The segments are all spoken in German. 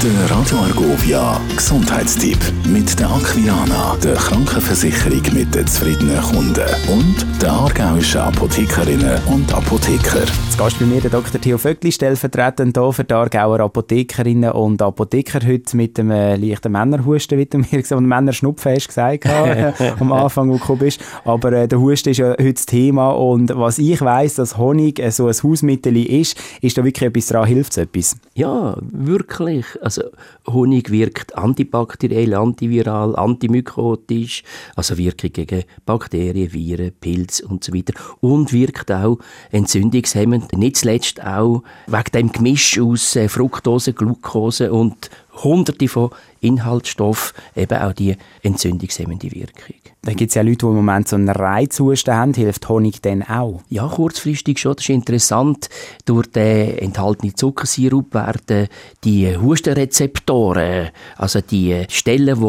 Der Radio Argovia Gesundheitstipp. Mit der Aquilana, der Krankenversicherung mit den zufriedenen Kunden. Und der aargauischen Apothekerinnen und Apotheker. Zu Gast bei mir der Dr. Theo Vöckli, stellvertretend hier für die Aargauer Apothekerinnen und Apotheker heute mit dem äh, leichten Männerhusten, wie du mir gesagt hast, Männerschnupfen hast gesagt am Anfang, wo du gekommen bist. Aber äh, der Husten ist ja heute das Thema und was ich weiss, dass Honig äh, so ein Hausmittel ist, ist da wirklich etwas dran, hilft es etwas? Ja, wirklich. Also Honig wirkt antibakteriell, antiviral, antimykotisch, also Wirkung gegen Bakterien, Viren, Pilze und so weiter. Und wirkt auch entzündungshemmend, nicht zuletzt auch wegen dem Gemisch aus äh, Fructose, Glucose und hunderte von Inhaltsstoffen, eben auch die entzündungshemmende Wirkung. Da gibt es ja Leute, die im Moment so einen Reizhusten haben. Hilft Honig dann auch? Ja, kurzfristig schon. Das ist interessant. Durch den enthaltenen Zuckersirup werden die Hustenrezeptoren, also die Stellen,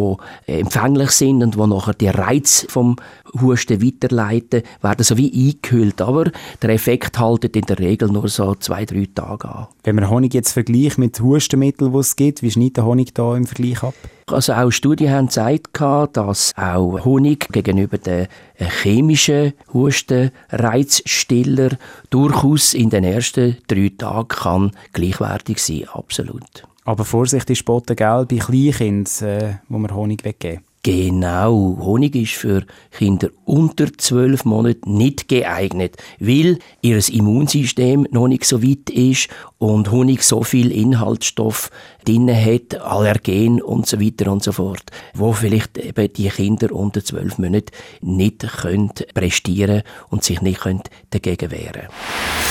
die empfänglich sind und wo nachher die Reiz vom Husten weiterleiten, werden so wie eingehüllt. Aber der Effekt hält in der Regel nur so zwei, drei Tage an. Wenn man Honig jetzt vergleicht mit Hustenmitteln, die es gibt, wie schneidet der Honig da im Vergleich ab? Also auch Studien haben gezeigt, dass auch Honig gegenüber den chemischen Hustenreizstiller durchaus in den ersten drei Tagen kann gleichwertig sein, absolut. Aber Vorsicht ist Botten, gell, bei Kleinkindern, äh, wo man Honig weggeben. Genau, Honig ist für Kinder unter zwölf Monaten nicht geeignet, weil ihr Immunsystem noch nicht so weit ist und Honig so viel Inhaltsstoff drin hat, Allergen und so weiter und so fort, wo vielleicht eben die Kinder unter zwölf Monaten nicht können prestieren und sich nicht können dagegen wehren.